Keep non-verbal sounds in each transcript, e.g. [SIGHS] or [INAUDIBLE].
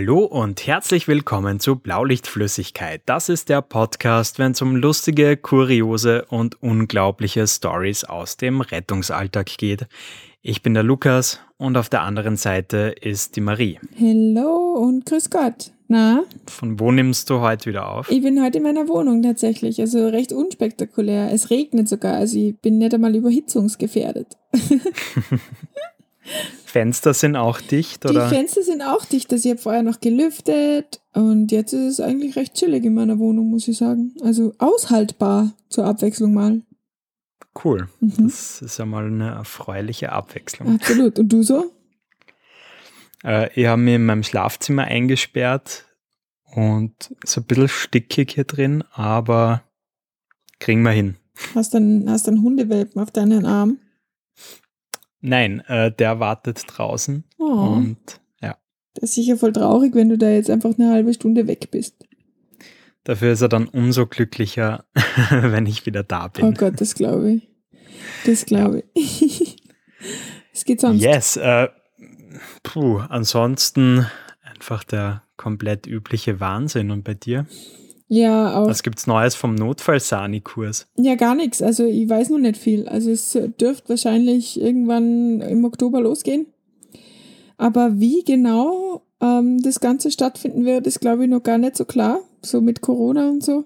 Hallo und herzlich willkommen zu Blaulichtflüssigkeit. Das ist der Podcast, wenn es um lustige, kuriose und unglaubliche Stories aus dem Rettungsalltag geht. Ich bin der Lukas und auf der anderen Seite ist die Marie. Hallo und grüß Gott. Na? Von wo nimmst du heute wieder auf? Ich bin heute in meiner Wohnung tatsächlich, also recht unspektakulär. Es regnet sogar, also ich bin nicht einmal überhitzungsgefährdet. [LAUGHS] [LAUGHS] Fenster sind auch dicht, oder? Die Fenster sind auch dicht. Also ich habe vorher noch gelüftet und jetzt ist es eigentlich recht chillig in meiner Wohnung, muss ich sagen. Also aushaltbar zur Abwechslung mal. Cool. Mhm. Das ist ja mal eine erfreuliche Abwechslung. Absolut. Und du so? [LAUGHS] Äh, ich habe mich in meinem Schlafzimmer eingesperrt und es ist ein bisschen stickig hier drin, aber kriegen wir hin. Hast du einen, hast einen Hundewelpen auf deinen Arm? Nein, äh, der wartet draußen. Oh. Und ja. Das ist sicher voll traurig, wenn du da jetzt einfach eine halbe Stunde weg bist. Dafür ist er dann umso glücklicher, [LAUGHS] wenn ich wieder da bin. Oh Gott, das glaube ich. Das glaube ich. [LAUGHS] Es geht sonst. Yes. Äh, puh, ansonsten einfach der komplett übliche Wahnsinn. Und bei dir? Ja, auch. Was gibt's Neues vom Notfall-Sani-Kurs? Ja, gar nichts. Also ich weiß noch nicht viel. Also es dürfte wahrscheinlich irgendwann im Oktober losgehen. Aber wie genau ähm, das Ganze stattfinden wird, ist, glaube ich, noch gar nicht so klar. So mit Corona und so.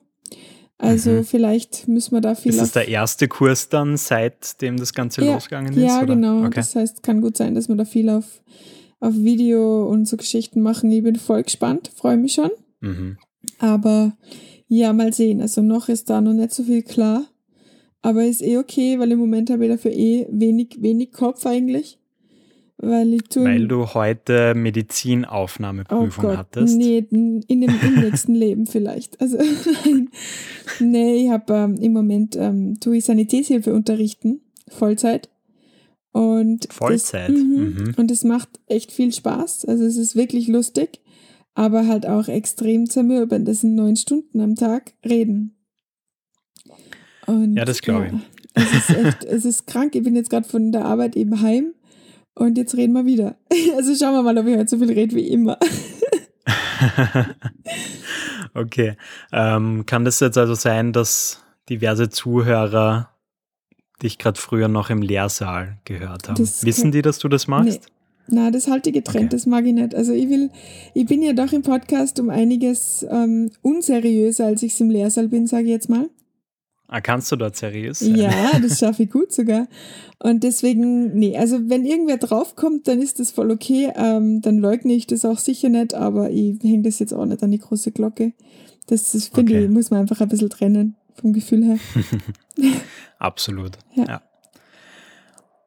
Also mhm. vielleicht müssen wir da viel. Ist das der erste Kurs dann, seitdem das Ganze ja, losgegangen ist? Ja, oder? genau. Okay. Das heißt, kann gut sein, dass wir da viel auf, auf Video und so Geschichten machen. Ich bin voll gespannt, freue mich schon. Mhm. Aber ja, mal sehen. Also noch ist da noch nicht so viel klar. Aber ist eh okay, weil im Moment habe ich dafür eh wenig, wenig Kopf eigentlich. Weil, ich tue, weil du heute Medizinaufnahmeprüfung oh hattest? Nee, in dem, im nächsten Leben vielleicht. Also [LAUGHS] nee, ich habe ähm, im Moment ähm, tue ich Sanitätshilfe unterrichten, Vollzeit. Und Vollzeit. Das, mhm, mhm. Und es macht echt viel Spaß. Also es ist wirklich lustig aber halt auch extrem zermürbend. Das sind neun Stunden am Tag reden. Und, ja, das glaube ich. Ja, es ist echt, [LAUGHS] es ist krank. Ich bin jetzt gerade von der Arbeit eben heim und jetzt reden wir wieder. [LAUGHS] Also schauen wir mal, ob ich heute so viel rede wie immer. [LAUGHS] okay. Ähm, kann das jetzt also sein, dass diverse Zuhörer dich gerade früher noch im Lehrsaal gehört haben? Das Wissen die, dass du das machst? Na, das halte ich getrennt, okay. das mag ich nicht. Also ich will, ich bin ja doch im Podcast um einiges ähm, unseriöser, als ich es im Lehrsaal bin, sage ich jetzt mal. Ah, kannst du dort seriös sein? Ja, das schaffe ich gut sogar. Und deswegen, nee, also wenn irgendwer draufkommt, dann ist das voll okay. Ähm, dann leugne ich das auch sicher nicht, aber ich hänge das jetzt auch nicht an die große Glocke. Das, das finde okay. ich, muss man einfach ein bisschen trennen, vom Gefühl her. [LAUGHS] Absolut. ja. ja.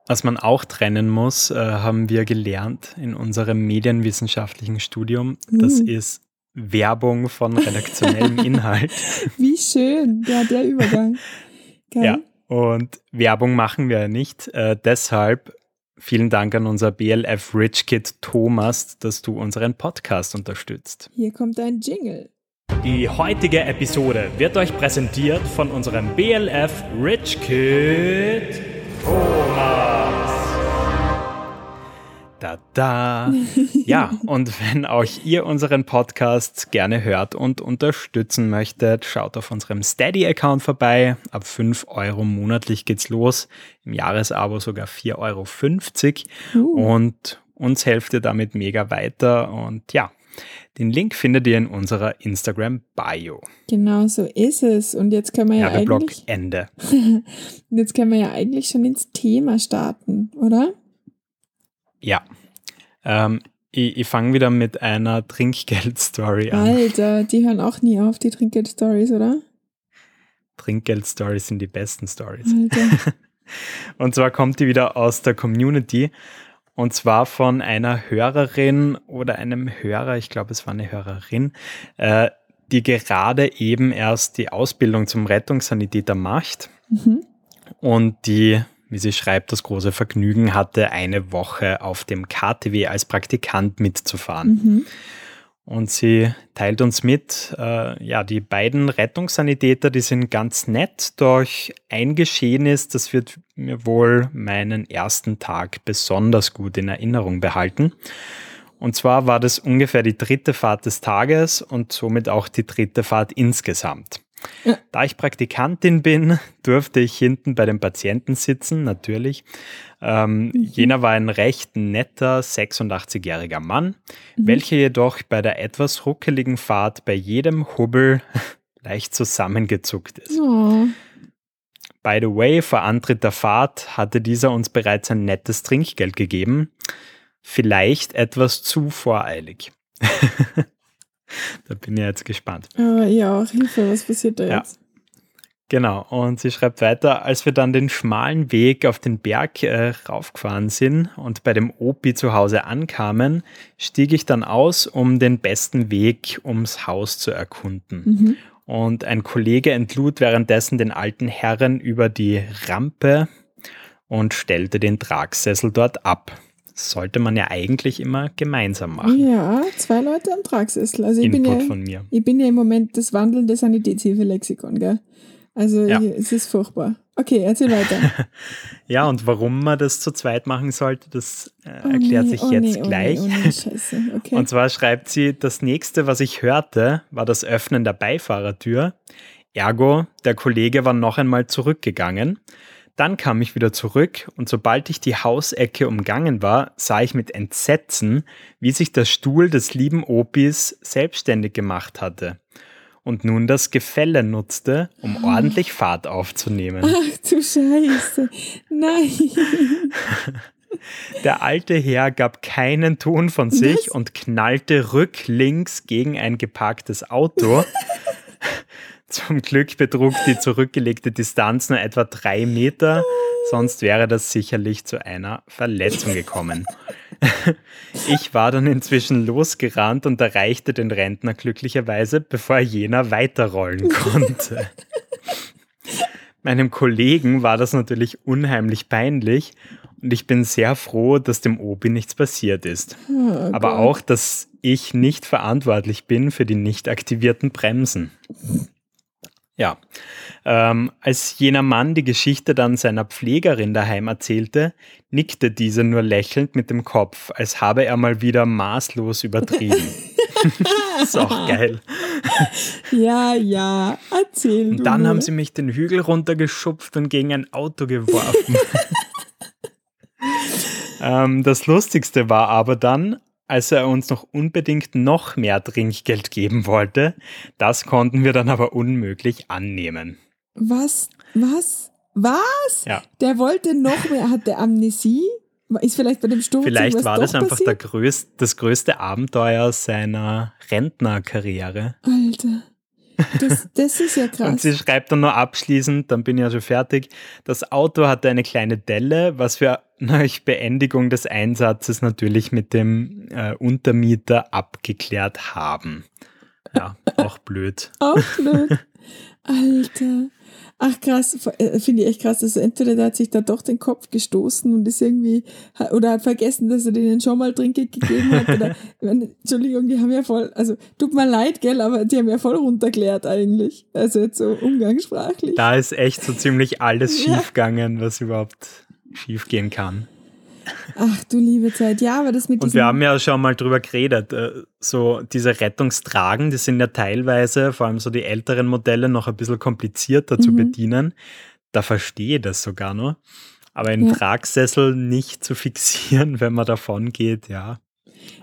Was man auch trennen muss, äh, haben wir gelernt in unserem medienwissenschaftlichen Studium. Das uh. ist Werbung von redaktionellem [LAUGHS] Inhalt. Wie schön, ja, der Übergang. [LAUGHS] Geil. Ja, und Werbung machen wir ja nicht. Äh, deshalb vielen Dank an unser BLF Rich Kid Thomas, dass du unseren Podcast unterstützt. Hier kommt ein Jingle. Die heutige Episode wird euch präsentiert von unserem BLF Rich Kid Thomas. Da, da. Ja, und wenn auch ihr unseren Podcast gerne hört und unterstützen möchtet, schaut auf unserem Steady-Account vorbei. Ab 5 Euro monatlich geht's los. Im Jahresabo sogar 4,50 Euro. Uh. Und uns helft ihr damit mega weiter. Und ja, den Link findet ihr in unserer Instagram-Bio. Genau so ist es. Und jetzt können wir ja, ja eigentlich... Ende. [LAUGHS] jetzt können wir ja eigentlich schon ins Thema starten, oder? Ja. Ähm, ich, ich fange wieder mit einer Trinkgeld-Story an. Alter, die hören auch nie auf, die Trinkgeld-Stories, oder? Trinkgeld-Stories sind die besten Stories. [LAUGHS] Und zwar kommt die wieder aus der Community. Und zwar von einer Hörerin oder einem Hörer, ich glaube, es war eine Hörerin, äh, die gerade eben erst die Ausbildung zum Rettungssanitäter macht. Mhm. Und die wie sie schreibt, das große Vergnügen hatte, eine Woche auf dem KTW als Praktikant mitzufahren. Mhm. Und sie teilt uns mit, äh, ja, die beiden Rettungssanitäter, die sind ganz nett, doch ein Geschehen ist, das wird mir wohl meinen ersten Tag besonders gut in Erinnerung behalten. Und zwar war das ungefähr die dritte Fahrt des Tages und somit auch die dritte Fahrt insgesamt. Da ich Praktikantin bin, [LAUGHS] durfte ich hinten bei den Patienten sitzen, natürlich. Ähm, mhm. Jener war ein recht netter 86-jähriger Mann, mhm. welcher jedoch bei der etwas ruckeligen Fahrt bei jedem Hubbel [LAUGHS] leicht zusammengezuckt ist. Oh. By the way, vor Antritt der Fahrt hatte dieser uns bereits ein nettes Trinkgeld gegeben. Vielleicht etwas zu voreilig. [LAUGHS] da bin ich jetzt gespannt. Ah, ja, Hilfe, was passiert da jetzt? Genau, und sie schreibt weiter, als wir dann den schmalen Weg auf den Berg äh, raufgefahren sind und bei dem Opi zu Hause ankamen, stieg ich dann aus, um den besten Weg ums Haus zu erkunden. Mhm. Und ein Kollege entlud währenddessen den alten Herren über die Rampe und stellte den Tragsessel dort ab sollte man ja eigentlich immer gemeinsam machen. Ja, zwei Leute am Tragsessel. Also ich Input bin ja, von mir. Ich bin ja im Moment das wandelnde Sanitätshilfe-Lexikon, gell? Also ja. ich, es ist furchtbar. Okay, erzähl weiter. [LAUGHS] ja, und warum man das zu zweit machen sollte, das äh, oh erklärt nee, sich oh jetzt nee, oh gleich. Oh nee, Scheiße. [LAUGHS] Okay. Und zwar schreibt sie, das nächste, was ich hörte, war das Öffnen der Beifahrertür. Ergo, der Kollege war noch einmal zurückgegangen. Dann kam ich wieder zurück und sobald ich die Hausecke umgangen war, sah ich mit Entsetzen, wie sich der Stuhl des lieben Opis selbstständig gemacht hatte und nun das Gefälle nutzte, um ah. ordentlich Fahrt aufzunehmen. Ach du Scheiße. Nein. [LAUGHS] Der alte Herr gab keinen Ton von sich Was? und knallte rücklinks gegen ein geparktes Auto. [LAUGHS] Zum Glück betrug die zurückgelegte Distanz nur etwa drei Meter, sonst wäre das sicherlich zu einer Verletzung gekommen. [LAUGHS] Ich war dann inzwischen losgerannt und erreichte den Rentner glücklicherweise, bevor jener weiterrollen [LAUGHS] konnte. Meinem Kollegen war das natürlich unheimlich peinlich und ich bin sehr froh, dass dem Obi nichts passiert ist. Oh, Aber auch, dass ich nicht verantwortlich bin für die nicht aktivierten Bremsen. Ja, ähm, als jener Mann die Geschichte dann seiner Pflegerin daheim erzählte, nickte diese nur lächelnd mit dem Kopf, als habe er mal wieder maßlos übertrieben. [LAUGHS] ist auch geil. Ja, ja, erzähl. Und dann haben sie mich den Hügel runtergeschupft und gegen ein Auto geworfen. [LAUGHS] ähm, das Lustigste war aber dann, als er uns noch unbedingt noch mehr Trinkgeld geben wollte. Das konnten wir dann aber unmöglich annehmen. Was? Was? Was? Ja. Der wollte noch mehr. Hat der Amnesie? Ist vielleicht bei dem Sturz Vielleicht war das einfach größte, das größte Abenteuer seiner Rentnerkarriere. Alter. Das, das ist ja krass. Und sie schreibt dann nur abschließend, dann bin ich ja schon fertig. Das Auto hatte eine kleine Delle, was wir nach Beendigung des Einsatzes natürlich mit dem äh, Untermieter abgeklärt haben. Ja, auch blöd. auch blöd. Alter. Ach krass, äh, finde ich echt krass. Also entweder der hat sich da doch den Kopf gestoßen und ist irgendwie, oder hat vergessen, dass er denen schon mal Trinkgeld gegeben hat. Oder, [LAUGHS] Entschuldigung, die haben ja voll, also tut mir leid, gell, aber die haben ja voll runterklärt eigentlich. Also jetzt so umgangssprachlich. Da ist echt so ziemlich alles [LAUGHS] schiefgegangen, was überhaupt schiefgehen kann. Ach du liebe Zeit, ja, aber das mit Und wir haben ja schon mal drüber geredet, äh, so diese Rettungstragen, die sind ja teilweise, vor allem so die älteren Modelle, noch ein bisschen komplizierter mhm. zu bedienen. Da verstehe ich das sogar noch. Aber einen ja. Tragsessel nicht zu fixieren, [LAUGHS] wenn man davon geht, ja.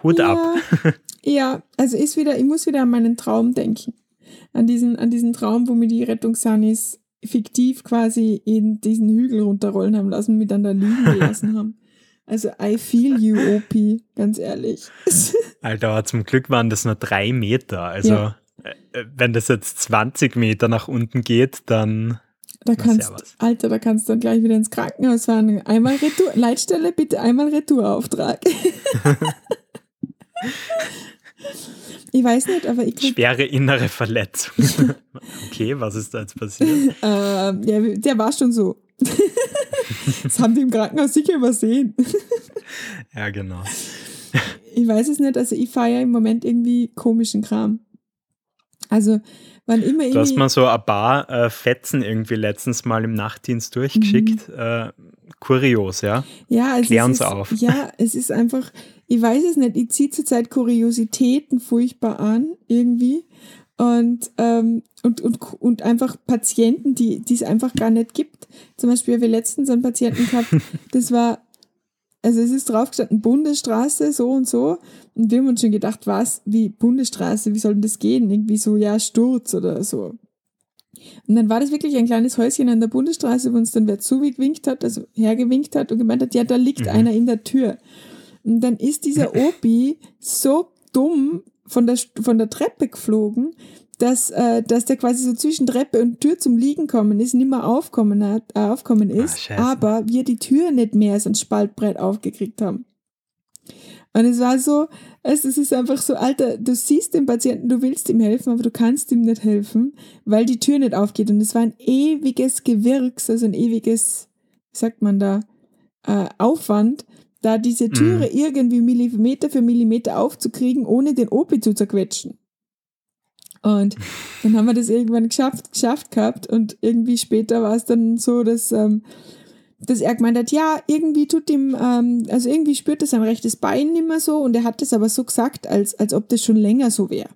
Hut ja, ab. [LAUGHS] ja, also ist wieder, ich muss wieder an meinen Traum denken. An diesen, an diesen Traum, wo mir die Rettungssanis fiktiv quasi in diesen Hügel runterrollen haben lassen, mich dann da liegen gelassen haben. Also I feel you, OP, ganz ehrlich. [LAUGHS] Alter, aber zum Glück waren das nur drei Meter. Also ja. Äh, wenn das jetzt 20 Meter nach unten geht, dann. Da kannst, Alter, da kannst du dann gleich wieder ins Krankenhaus fahren. Einmal Retour, [LAUGHS] Leitstelle, bitte einmal Retourauftrag. [LAUGHS] ich weiß nicht, aber ich. Schwere innere Verletzung. okay, was ist da jetzt passiert? ähm, ja, der war schon so. Das haben die im Krankenhaus sicher übersehen. [LAUGHS] ja, genau. Ich weiß es nicht, also ich feiere im Moment irgendwie komischen Kram. Also, wann immer Du hast mal so ein paar äh, Fetzen irgendwie letztens mal im Nachtdienst durchgeschickt. Mhm. Äh, kurios, ja? Ja, also Klär uns ist, auf. Ja, es ist einfach, ich weiß es nicht, ich ziehe zurzeit Kuriositäten furchtbar an, irgendwie. Und, ähm, und, und, und einfach Patienten, die, die es einfach gar nicht gibt. Zum Beispiel haben wir letztens einen Patienten gehabt, [LAUGHS] das war also es ist draufgestanden, Bundesstraße, so und so. Und wir haben uns schon gedacht, was, wie Bundesstraße, wie soll denn das gehen? Irgendwie so, ja, Sturz oder so. Und dann war das wirklich ein kleines Häuschen an der Bundesstraße, wo uns dann wer zugewinkt hat, also hergewinkt hat und gemeint hat, ja, da liegt mhm. einer in der Tür. Und dann ist dieser [LAUGHS] Obi so dumm von der, von der Treppe geflogen, dass, äh, dass der quasi so zwischen Treppe und Tür zum Liegen kommen ist, nicht mehr aufkommen, hat, äh, aufkommen ist, Ach, aber wir die Tür nicht mehr als ein Spaltbrett aufgekriegt haben. Und es war so, es, es ist einfach so, Alter, du siehst den Patienten, du willst ihm helfen, aber du kannst ihm nicht helfen, weil die Tür nicht aufgeht. Und es war ein ewiges Gewirks, also ein ewiges, wie sagt man da, äh, Aufwand, da diese Türe mm. irgendwie Millimeter für Millimeter aufzukriegen, ohne den Opi zu zerquetschen. Und dann haben wir das irgendwann geschafft, geschafft gehabt und irgendwie später war es dann so, dass, ähm, dass er gemeint hat, ja, irgendwie tut ihm, ähm, also irgendwie spürt er sein rechtes Bein nicht mehr so und er hat das aber so gesagt, als, als ob das schon länger so wäre.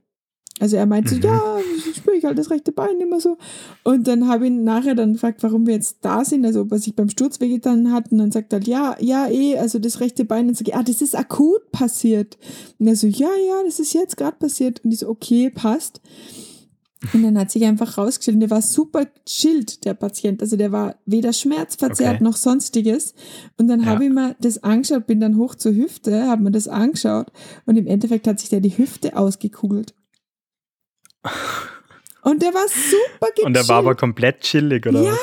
Also er meinte mhm. so, ja, spüre ich halt das rechte Bein immer so. Und dann habe ich ihn nachher dann gefragt, warum wir jetzt da sind, also ob er sich beim Sturz wehgetan hat. Und dann sagt er halt, ja, ja, eh, also das rechte Bein. Und sage ich, ah, das ist akut passiert. Und er so, ja, ja, das ist jetzt gerade passiert. Und ich so, okay, passt. Und dann hat sich einfach rausgestellt, der war super chillt, der Patient. Also der war weder schmerzverzerrt okay. noch sonstiges. Und dann ja. habe ich mir das angeschaut, bin dann hoch zur Hüfte, habe mir das angeschaut und im Endeffekt hat sich der die Hüfte ausgekugelt. Und der war super gechillt. Und der war aber komplett chillig, oder? Ja,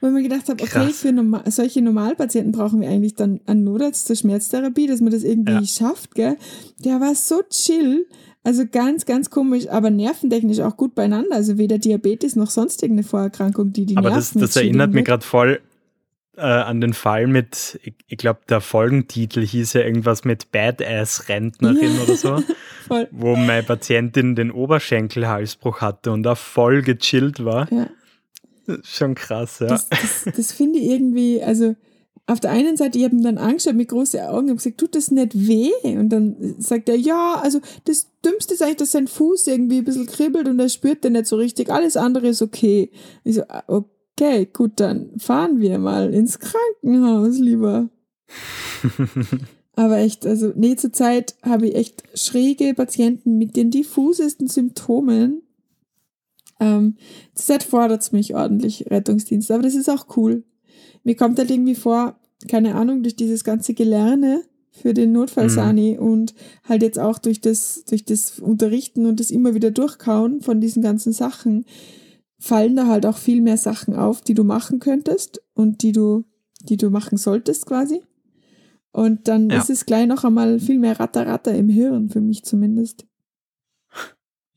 weil man gedacht hat, okay, Krass. für normal, solche Normalpatienten brauchen wir eigentlich dann einen Notarzt zur Schmerztherapie, dass man das irgendwie ja. schafft, gell? Der war so chill. Also ganz, ganz komisch, aber nerventechnisch auch gut beieinander. Also weder Diabetes noch sonst irgendeine Vorerkrankung, die die aber Nerven das, das erinnert mich gerade voll äh, an den Fall mit, ich, ich glaube, der Folgentitel hieß ja irgendwas mit Badass-Rentnerin oder so, [LAUGHS] voll. wo meine Patientin den Oberschenkelhalsbruch hatte und da voll gechillt war. Ja. Schon krass, ja. Das, das, das finde ich irgendwie, also auf der einen Seite, ich habe ihn dann angeschaut mit großen Augen und gesagt, tut das nicht weh? Und dann sagt er, ja, also das Dümmste ist eigentlich, dass sein Fuß irgendwie ein bisschen kribbelt und er spürt den nicht so richtig. Alles andere ist okay. Ich so, ah, okay Okay, gut, dann fahren wir mal ins Krankenhaus lieber. [LAUGHS] Aber echt, also nee, zur Zeit habe ich echt schräge Patienten mit den diffusesten Symptomen. Ähm, zurzeit fordert es mich ordentlich, Rettungsdienst, aber das ist auch cool. Mir kommt halt irgendwie vor, keine Ahnung, durch dieses ganze Gelerne für den Notfallsani mhm. und halt jetzt auch durch das, durch das Unterrichten und das immer wieder Durchkauen von diesen ganzen Sachen, fallen da halt auch viel mehr Sachen auf, die du machen könntest und die du, die du machen solltest quasi. Und dann ja. ist es gleich noch einmal viel mehr Ratter-Ratter im Hirn, für mich zumindest.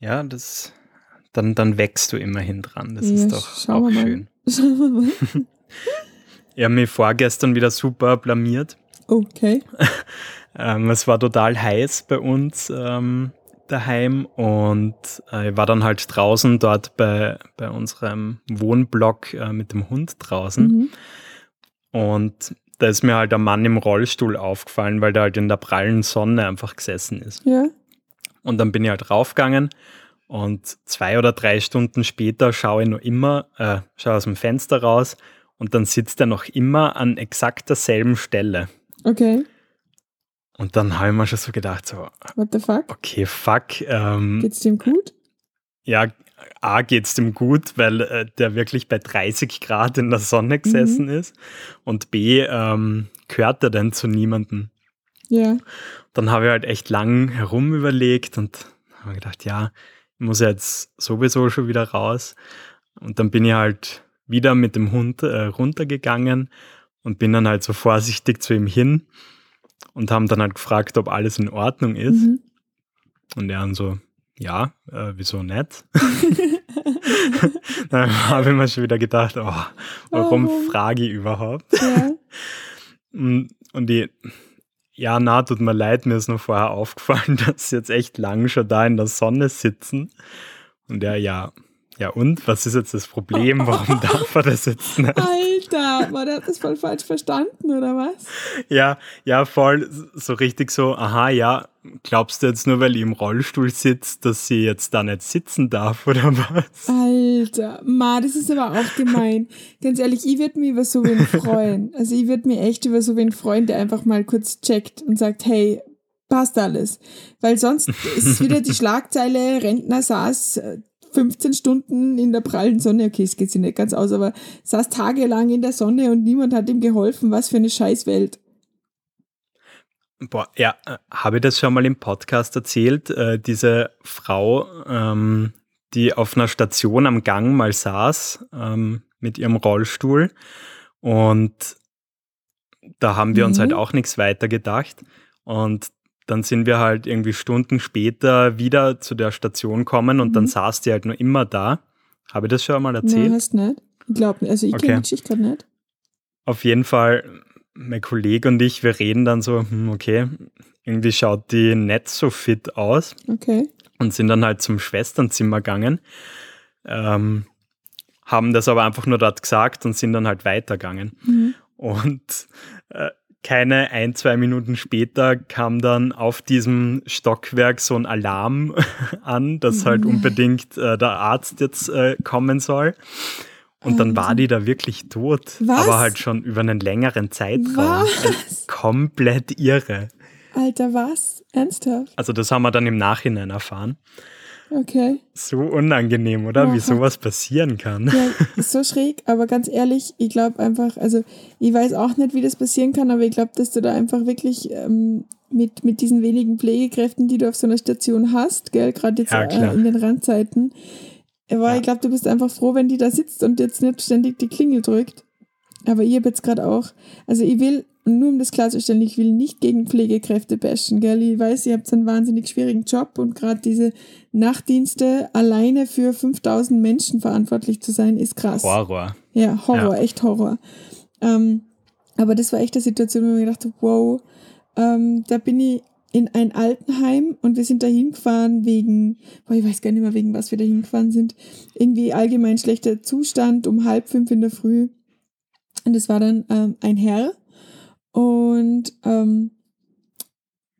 Ja, das, dann, dann wächst du immerhin dran. Das ja, ist doch auch schön. [LAUGHS] Schauen wir mal. [LAUGHS] ich habe mich vorgestern wieder super blamiert. Okay. [LAUGHS] ähm, es war total heiß bei uns ähm, daheim und äh, ich war dann halt draußen dort bei, bei unserem Wohnblock äh, mit dem Hund draußen. Mhm. Und da ist mir halt ein Mann im Rollstuhl aufgefallen, weil der halt in der prallen Sonne einfach gesessen ist. Ja. Und dann bin ich halt raufgegangen und zwei oder drei Stunden später schaue ich noch immer, äh, schaue aus dem Fenster raus und dann sitzt er noch immer an exakt derselben Stelle. Okay. Und dann habe ich mir schon so gedacht, so, What the fuck? Okay, fuck. Ähm, geht's dem gut? Ja, A geht's dem gut, weil äh, der wirklich bei 30 Grad in der Sonne gesessen mhm. ist. Und B, ähm, gehört er denn zu niemandem? Ja. Dann habe ich halt echt lang herum überlegt und habe gedacht, ja, ich muss jetzt sowieso schon wieder raus. Und dann bin ich halt wieder mit dem Hund äh, runtergegangen und bin dann halt so vorsichtig zu ihm hin und haben dann halt gefragt, ob alles in Ordnung ist. Mhm. Und er dann so, ja, äh, wieso nicht? [LAUGHS] dann habe ich mir schon wieder gedacht, oh, warum oh. frage ich überhaupt? Ja. und, und die, ja, na, tut mir leid, mir ist noch vorher aufgefallen, [LAUGHS] dass sie jetzt echt lang schon da in der Sonne sitzen. Und er, ja, ja und? Was ist jetzt das Problem? Warum [LAUGHS] darf er das jetzt nicht? Alter, war der hat das voll falsch verstanden, oder was? Ja, ja, voll so richtig so, aha, ja, glaubst du jetzt nur, weil ich im Rollstuhl sitzt, dass sie jetzt da nicht sitzen darf, oder was? Alter, ma, das ist aber auch gemein. Ganz ehrlich, ich würde mich über so wen freuen. Also ich würde mich echt über so wen freuen, der einfach mal kurz checkt und sagt, hey, passt alles. Weil sonst ist wieder die Schlagzeile, Rentner saß 15 Stunden in der prallen Sonne, okay, es geht sich nicht ganz aus, aber saß tagelang in der Sonne und niemand hat ihm geholfen. Was für eine Scheißwelt. Boah, ja, äh, habe ich das schon mal im Podcast erzählt? Äh, diese Frau, ähm, die auf einer Station am Gang mal saß ähm, mit ihrem Rollstuhl und da haben wir mhm. uns halt auch nichts weiter gedacht. Und dann sind wir halt irgendwie Stunden später wieder zu der Station kommen und mhm. dann saß die halt nur immer da. Habe ich das schon mal erzählt? Nein, hast nicht. Ich glaube nicht. Also ich okay. kenne die Geschichte gerade nicht. Auf jeden Fall, mein Kollege und ich, wir reden dann so, hm, okay, irgendwie schaut die nicht so fit aus. Okay. Und sind dann halt zum Schwesternzimmer gegangen. Ähm, haben das aber einfach nur dort gesagt und sind dann halt weitergegangen. Mhm. Und äh, keine ein, zwei Minuten später kam dann auf diesem Stockwerk so ein Alarm [LAUGHS] an, dass halt unbedingt äh, der Arzt jetzt äh, kommen soll. Und dann war die da wirklich tot. Was? Aber halt schon über einen längeren Zeitraum. Was? Komplett irre. Alter, was? Ernsthaft? Also das haben wir dann im Nachhinein erfahren. Okay. So unangenehm, oder? Aha. Wie sowas passieren kann. Ja, ist [LAUGHS] so schräg, aber ganz ehrlich, ich glaube einfach, also ich weiß auch nicht, wie das passieren kann, aber ich glaube, dass du da einfach wirklich ähm, mit, mit diesen wenigen Pflegekräften, die du auf so einer Station hast, gell, gerade jetzt ja, äh, in den Randzeiten, aber ja. ich glaube, du bist einfach froh, wenn die da sitzt und jetzt nicht ständig die Klingel drückt. Aber ich habe jetzt gerade auch, also ich will und nur um das klarzustellen, ich will nicht gegen Pflegekräfte bashen, gell? Ich weiß, ihr habt einen wahnsinnig schwierigen Job und gerade diese Nachtdienste alleine für 5000 Menschen verantwortlich zu sein, ist krass. Horror. Ja, Horror, ja. echt Horror. Ähm, aber das war echt eine Situation, wo ich mir gedacht habe, wow, ähm, da bin ich in ein Altenheim und wir sind da hingefahren wegen, boah, ich weiß gar nicht mehr, wegen was wir da hingefahren sind. Irgendwie allgemein schlechter Zustand um halb fünf in der Früh. Und es war dann ähm, ein Herr, und ähm,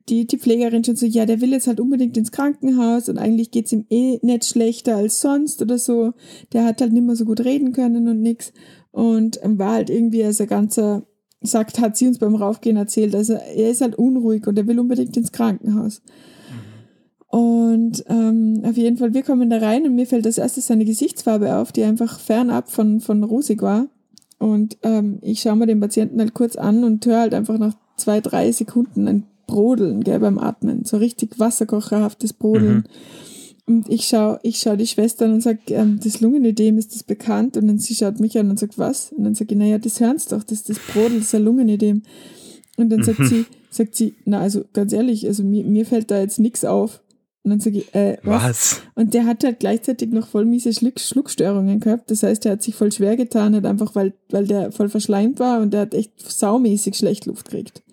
die, die Pflegerin schon so, ja, der will jetzt halt unbedingt ins Krankenhaus und eigentlich geht's ihm eh nicht schlechter als sonst oder so. Der hat halt nicht mehr so gut reden können und nix. Und ähm, war halt irgendwie als er ganzer, sagt, hat sie uns beim Raufgehen erzählt, also er ist halt unruhig und er will unbedingt ins Krankenhaus. Mhm. Und ähm, auf jeden Fall, wir kommen da rein und mir fällt als erstes seine Gesichtsfarbe auf, die einfach fernab von, von rosig war. Und ähm, ich schaue mir den Patienten halt kurz an und höre halt einfach nach zwei, drei Sekunden ein Brodeln gell, beim Atmen. So richtig wasserkocherhaftes Brodeln. Mhm. Und ich schaue ich schau die Schwester an und sage, ähm, das Lungenödem, ist das bekannt? Und dann sie schaut mich an und sagt, was? Und dann sage ich, naja, das hören doch, das ist das Brodel, das ist ein Lungenödem. Und dann sagt mhm. sie, sagt sie, na, also ganz ehrlich, also mir, mir fällt da jetzt nichts auf. Und dann sage ich, äh, was? was? Und der hat halt gleichzeitig noch voll miese Schluck, Schluckstörungen gehabt. Das heißt, er hat sich voll schwer getan, halt einfach weil, weil der voll verschleimt war und der hat echt saumäßig schlecht Luft gekriegt.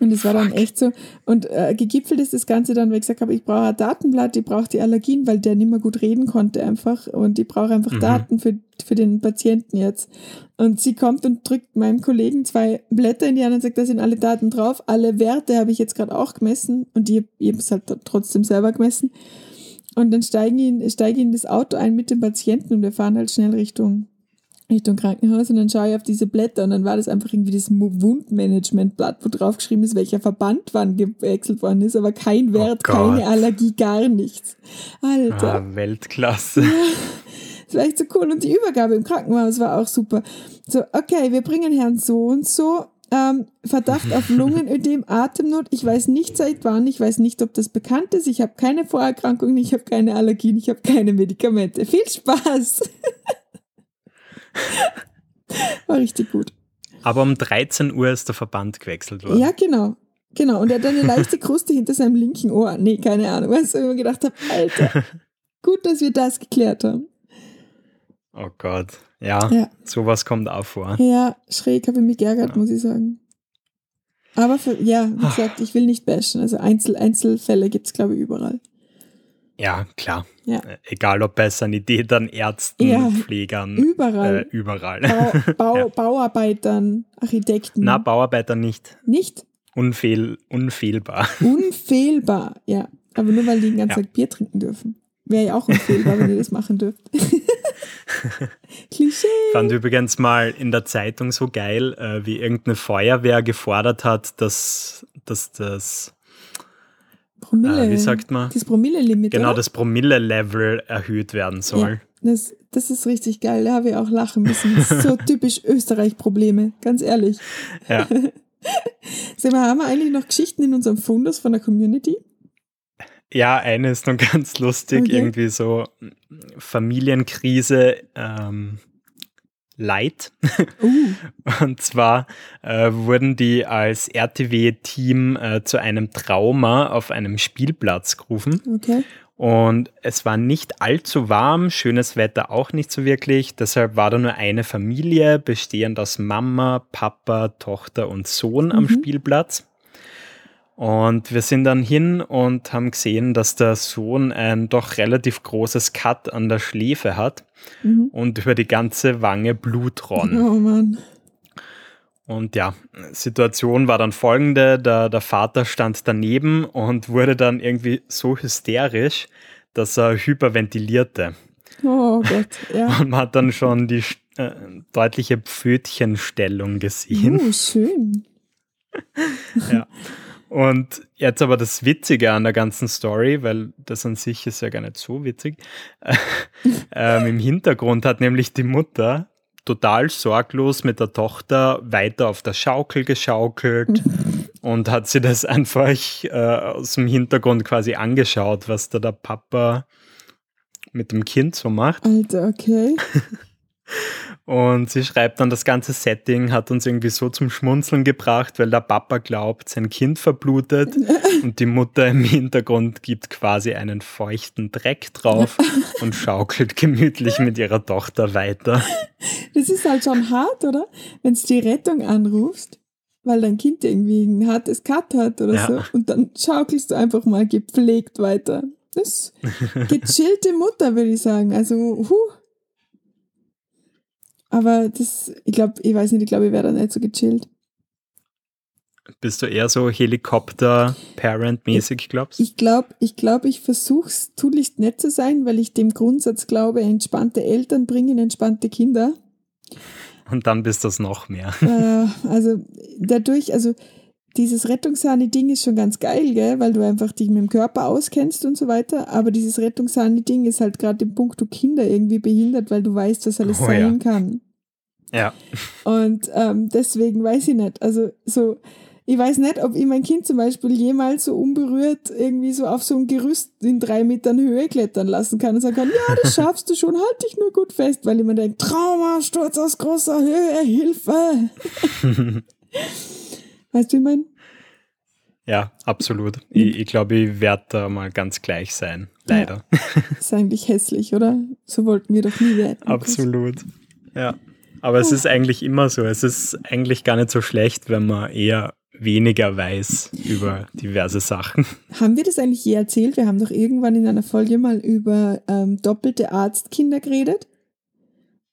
Und es war dann echt so. Und äh, gegipfelt ist das Ganze dann, weil ich gesagt habe, ich brauche ein Datenblatt, ich brauche die Allergien, weil der nicht mehr gut reden konnte einfach. Und ich brauche einfach mhm. Daten für, für den Patienten jetzt. Und sie kommt und drückt meinem Kollegen zwei Blätter in die Hand und sagt, da sind alle Daten drauf. Alle Werte habe ich jetzt gerade auch gemessen. Und habe es halt trotzdem selber gemessen. Und dann steigen ich, steige ich in das Auto ein mit dem Patienten und wir fahren halt schnell Richtung Richtung Krankenhaus und dann schaue ich auf diese Blätter und dann war das einfach irgendwie das Wundmanagementblatt, wo drauf geschrieben ist, welcher Verband wann gewechselt worden ist, aber kein oh Wert, oh keine Allergie, gar nichts. Alter. Ah, Weltklasse. Ja, [LAUGHS] das war echt so cool und die Übergabe im Krankenhaus war auch super. So, okay, wir bringen Herrn so und so ähm, Verdacht auf [LAUGHS] Lungenödem, Atemnot. Ich weiß nicht seit wann, ich weiß nicht, ob das bekannt ist. Ich habe keine Vorerkrankungen, ich habe keine Allergien, ich habe keine Medikamente. Viel Spaß! [LAUGHS] War richtig gut. Aber um 13 Uhr ist der Verband gewechselt worden. Ja, genau. Genau. Und er hat eine leichte Kruste hinter seinem linken Ohr. Nee, keine Ahnung. Weißt du, ich mir gedacht habe, Alter, [LAUGHS] gut, dass wir das geklärt haben. Oh Gott. Ja, ja. sowas kommt auch vor. Ja, schräg habe ich mich geärgert, ja. muss ich sagen. Aber für, ja, wie [SIGHS] gesagt, ich will nicht bashen. Also Einzel Einzelfälle gibt es, glaube ich, überall. Ja, klar. Ja. Äh, egal ob bei Sanitätern, Ärzten, ja, Pflegern. Überall. Äh, überall. Bau, [LAUGHS] Bau, ja. Bauarbeitern, Architekten. Na, Bauarbeitern nicht. Nicht? Unfehl, unfehlbar. [LAUGHS] Unfehlbar, ja. Aber nur weil die den ganzen Tag Bier trinken dürfen. Wäre ja auch unfehlbar, wenn ihr das machen dürft. [LAUGHS] Klischee. Fand übrigens mal in der Zeitung so geil, äh, wie irgendeine Feuerwehr gefordert hat, dass, dass das Promille. Äh, wie sagt man? Das Promille-Limit. Genau, oder? das Promille-Level erhöht werden soll. Ja, das, das ist richtig geil. Da habe ich auch lachen müssen. Das ist so [LAUGHS] typisch Österreich-Probleme, ganz ehrlich. Ja. [LAUGHS] Sag mal, haben wir eigentlich noch Geschichten in unserem Fundus von der Community? Ja, eine ist noch [LAUGHS] ganz lustig, okay. irgendwie so Familienkrise. Ähm, Light. Uh. [LAUGHS] Und zwar äh, wurden die als RTW-Team äh, zu einem Trauma auf einem Spielplatz gerufen. Okay. Und es war nicht allzu warm, schönes Wetter auch nicht so wirklich. Deshalb war da nur eine Familie, bestehend aus Mama, Papa, Tochter und Sohn mhm. am Spielplatz. Und wir sind dann hin und haben gesehen, dass der Sohn ein doch relativ großes Cut an der Schläfe hat mhm. und über die ganze Wange Blut ronn. Oh Mann. Und ja, Situation war dann folgende: der, der Vater stand daneben und wurde dann irgendwie so hysterisch, dass er hyperventilierte. Oh Gott, ja. [LAUGHS] Und man hat dann schon die äh, deutliche Pfötchenstellung gesehen. Oh, schön. [LAUGHS] ja. Und jetzt aber das Witzige an der ganzen Story, weil das an sich ist ja gar nicht so witzig. [LAUGHS] ähm, Im Hintergrund hat nämlich die Mutter total sorglos mit der Tochter weiter auf der Schaukel geschaukelt [LAUGHS] und hat sie das einfach äh, aus dem Hintergrund quasi angeschaut, was da der Papa mit dem Kind so macht. Alter, okay. [LAUGHS] Und sie schreibt dann, das ganze Setting hat uns irgendwie so zum Schmunzeln gebracht, weil der Papa glaubt, sein Kind verblutet [LAUGHS] und die Mutter im Hintergrund gibt quasi einen feuchten Dreck drauf [LAUGHS] und schaukelt gemütlich mit ihrer Tochter weiter. Das ist halt schon hart, oder? Wenn du die Rettung anrufst, weil dein Kind irgendwie ein hartes Cut hat oder ja. so und dann schaukelst du einfach mal gepflegt weiter. Das ist [LAUGHS] gechillte Mutter, würde ich sagen. Also, huh. Aber das, ich glaube, ich weiß nicht, ich glaube, ich wäre da nicht so gechillt. Bist du eher so Helikopter-Parent-mäßig, glaubst du? Ich glaube, ich, glaub, ich versuche es tunlichst nett zu sein, weil ich dem Grundsatz glaube, entspannte Eltern bringen entspannte Kinder. Und dann bist du es noch mehr. Äh, also dadurch, also dieses Rettungssahne-Ding ist schon ganz geil, gell? weil du einfach dich mit dem Körper auskennst und so weiter. Aber dieses Rettungssahne-Ding ist halt gerade im Punkt, du Kinder irgendwie behindert, weil du weißt, was alles oh, sein ja. kann. Ja. Und ähm, deswegen weiß ich nicht. Also so, ich weiß nicht, ob ich mein Kind zum Beispiel jemals so unberührt irgendwie so auf so ein Gerüst in drei Metern Höhe klettern lassen kann und sagen kann, ja, das [LAUGHS] schaffst du schon, halt dich nur gut fest, weil ich mir denke, Trauma, Sturz aus großer Höhe, Hilfe. [LAUGHS] Weißt du, wie ich meine? Ja, absolut. Ich, ich glaube, ich werde da mal ganz gleich sein. Leider. Ja. Ist eigentlich hässlich, oder? So wollten wir doch nie werden. Absolut. Ja. Aber es ist eigentlich immer so. Es ist eigentlich gar nicht so schlecht, wenn man eher weniger weiß über diverse Sachen. Haben wir das eigentlich je erzählt? Wir haben doch irgendwann in einer Folge mal über ähm, doppelte Arztkinder geredet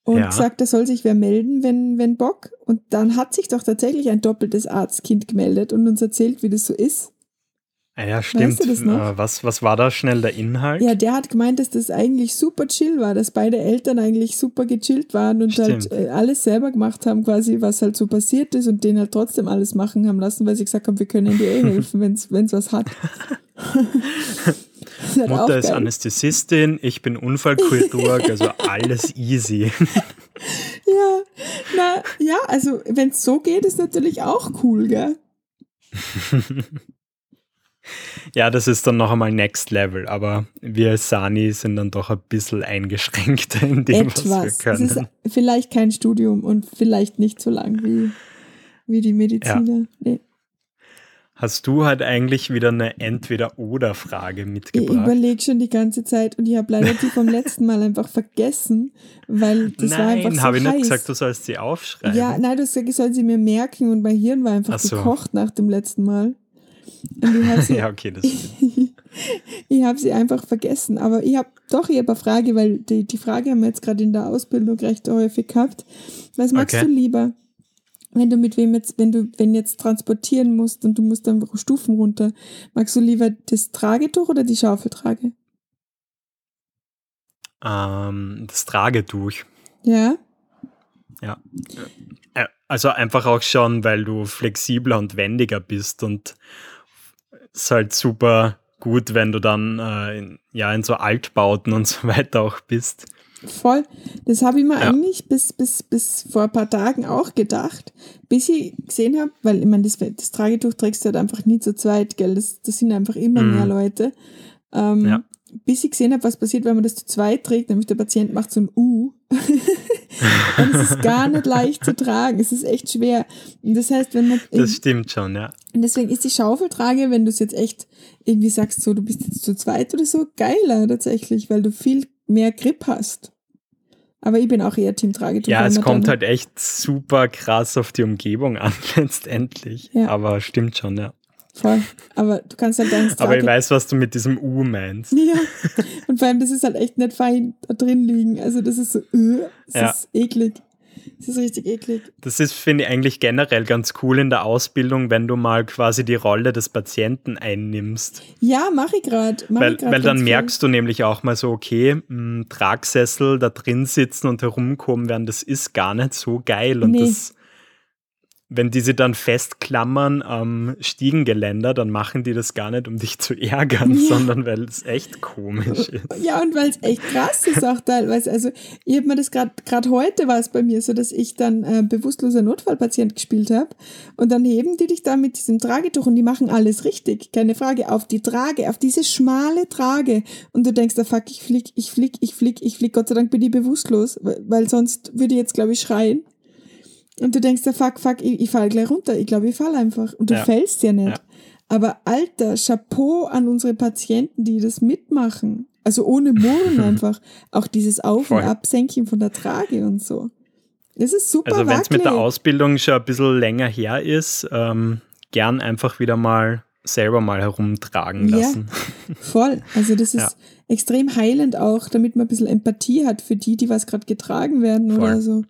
und ja. gesagt, da soll sich wer melden, wenn, wenn Bock. Und dann hat sich doch tatsächlich ein doppeltes Arztkind gemeldet und uns erzählt, wie das so ist. Ah ja, stimmt. Weißt du? Äh, was, was war da schnell der Inhalt? Ja, der hat gemeint, dass das eigentlich super chill war, dass beide Eltern eigentlich super gechillt waren und halt, stimmt. halt alles selber gemacht haben, quasi, was halt so passiert ist und den halt trotzdem alles machen haben lassen, weil sie gesagt haben, wir können dir eh [LAUGHS] helfen, wenn es was hat. [LAUGHS] Mutter ist Anästhesistin, ich bin Unfallchirurg, [LAUGHS] also alles easy. ja, na, ja, also wenn es so geht, ist natürlich auch cool, gell? [LAUGHS] ja, das ist dann noch einmal Next Level, aber wir als Sani sind dann doch ein bisschen eingeschränkter in dem, Etwas. was wir können. Es ist vielleicht kein Studium und vielleicht nicht so lang wie, wie die Mediziner. Ja. Nee. Hast du halt eigentlich wieder eine Entweder-Oder-Frage mitgebracht? Ich überlege schon die ganze Zeit und ich habe leider die vom [LAUGHS] letzten Mal einfach vergessen, weil das nein, war einfach so habe ich nicht gesagt, du sollst sie aufschreiben. Ja, nein, du hast gesagt, ich soll sie mir merken und mein Hirn war einfach so. gekocht nach dem letzten Mal. [LAUGHS] ja, okay, das [LAUGHS] ich habe sie einfach vergessen. Aber ich habe doch hier eine Frage, weil die, die Frage haben wir jetzt gerade in der Ausbildung recht häufig gehabt. Was magst okay. du lieber? Wenn du mit wem jetzt, wenn du, wenn jetzt transportieren musst und du musst dann Stufen runter, magst du lieber das Tragetuch oder die Schaufeltrage? Ähm, das Tragetuch. Ja. Ja. Also einfach auch schon, weil du flexibler und wendiger bist und es ist halt super gut, wenn du dann äh, in, ja in so Altbauten und so [LAUGHS] weiter auch bist. Voll. Das habe ich mir ja. eigentlich bis, bis, bis vor ein paar Tagen auch gedacht, bis ich gesehen habe, weil ich meine, das, das Tragetuch trägst du halt einfach nie zu zweit, gell? Das, das sind einfach immer mhm. mehr Leute. Ähm, ja bis ich gesehen habe, was passiert, wenn man das zu zweit trägt, nämlich der Patient macht so ein U. [LAUGHS] und es ist gar nicht leicht zu tragen. Es ist echt schwer. Und das heißt, wenn man. Das stimmt schon, ja. Und deswegen ist die Schaufeltrage, wenn du es jetzt echt irgendwie sagst, so, du bist jetzt zu zweit oder so, geiler tatsächlich, weil du viel mehr Grip hast. Aber ich bin auch eher Team Tragetuch. Ja, es kommt halt echt super krass auf die Umgebung [LAUGHS] an, letztendlich. Ja. Aber stimmt schon, ja. Voll. Aber du kannst halt deinen [LAUGHS] Aber ich weiß, was du mit diesem U meinst. [LAUGHS] Ja. Und vor allem, das ist halt echt nicht fein da drin liegen. Also das ist so, uh, das ja. ist eklig. Das ist richtig eklig. Das ist, finde ich, eigentlich generell ganz cool in der Ausbildung, wenn du mal quasi die Rolle des Patienten einnimmst. Ja, mache ich gerade. Weil, weil dann merkst du nämlich auch mal so, okay, mh, Tragsessel da drin sitzen und herumkommen werden, das ist gar nicht so geil. Und nee. das wenn die sie dann festklammern am Stiegengeländer, dann machen die das gar nicht, um dich zu ärgern, ja. sondern weil es echt komisch [LAUGHS] ist. Ja, und weil es echt krass ist auch teilweise. Also ich habe mir das gerade gerade heute war es bei mir so, dass ich dann äh, bewusstloser Notfallpatient gespielt habe und dann heben die dich da mit diesem Tragetuch und die machen alles richtig, keine Frage, auf die Trage, auf diese schmale Trage und du denkst, da fuck, ich flieg, ich flieg, ich flieg, ich flieg, Gott sei Dank bin ich bewusstlos, weil sonst würde ich jetzt glaube ich schreien. Und du denkst, fuck, fuck, ich, ich falle gleich runter. Ich glaube, ich falle einfach. Und du ja. fällst ja nicht. Ja. Aber alter, Chapeau an unsere Patienten, die das mitmachen. Also ohne Murren [LAUGHS] einfach. Auch dieses Auf- und Absenken von der Trage und so. Das ist super Also wenn es mit der Ausbildung schon ein bisschen länger her ist, ähm, gern einfach wieder mal selber mal herumtragen lassen. Ja, [LAUGHS] voll. Also das ist ja. extrem heilend auch, damit man ein bisschen Empathie hat für die, die was gerade getragen werden voll. oder so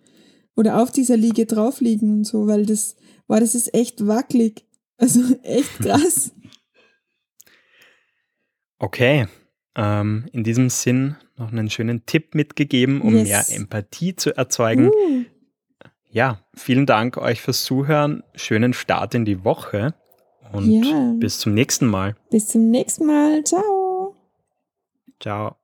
oder auf dieser Liege drauf liegen und so, weil das war, das ist echt wackelig. Also [LAUGHS] echt krass. Okay. Ähm, in diesem Sinn noch einen schönen Tipp mitgegeben, um yes. mehr Empathie zu erzeugen. Uh. Ja, vielen Dank euch fürs Zuhören. Schönen Start in die Woche und ja. bis zum nächsten Mal. Bis zum nächsten Mal. Ciao. Ciao.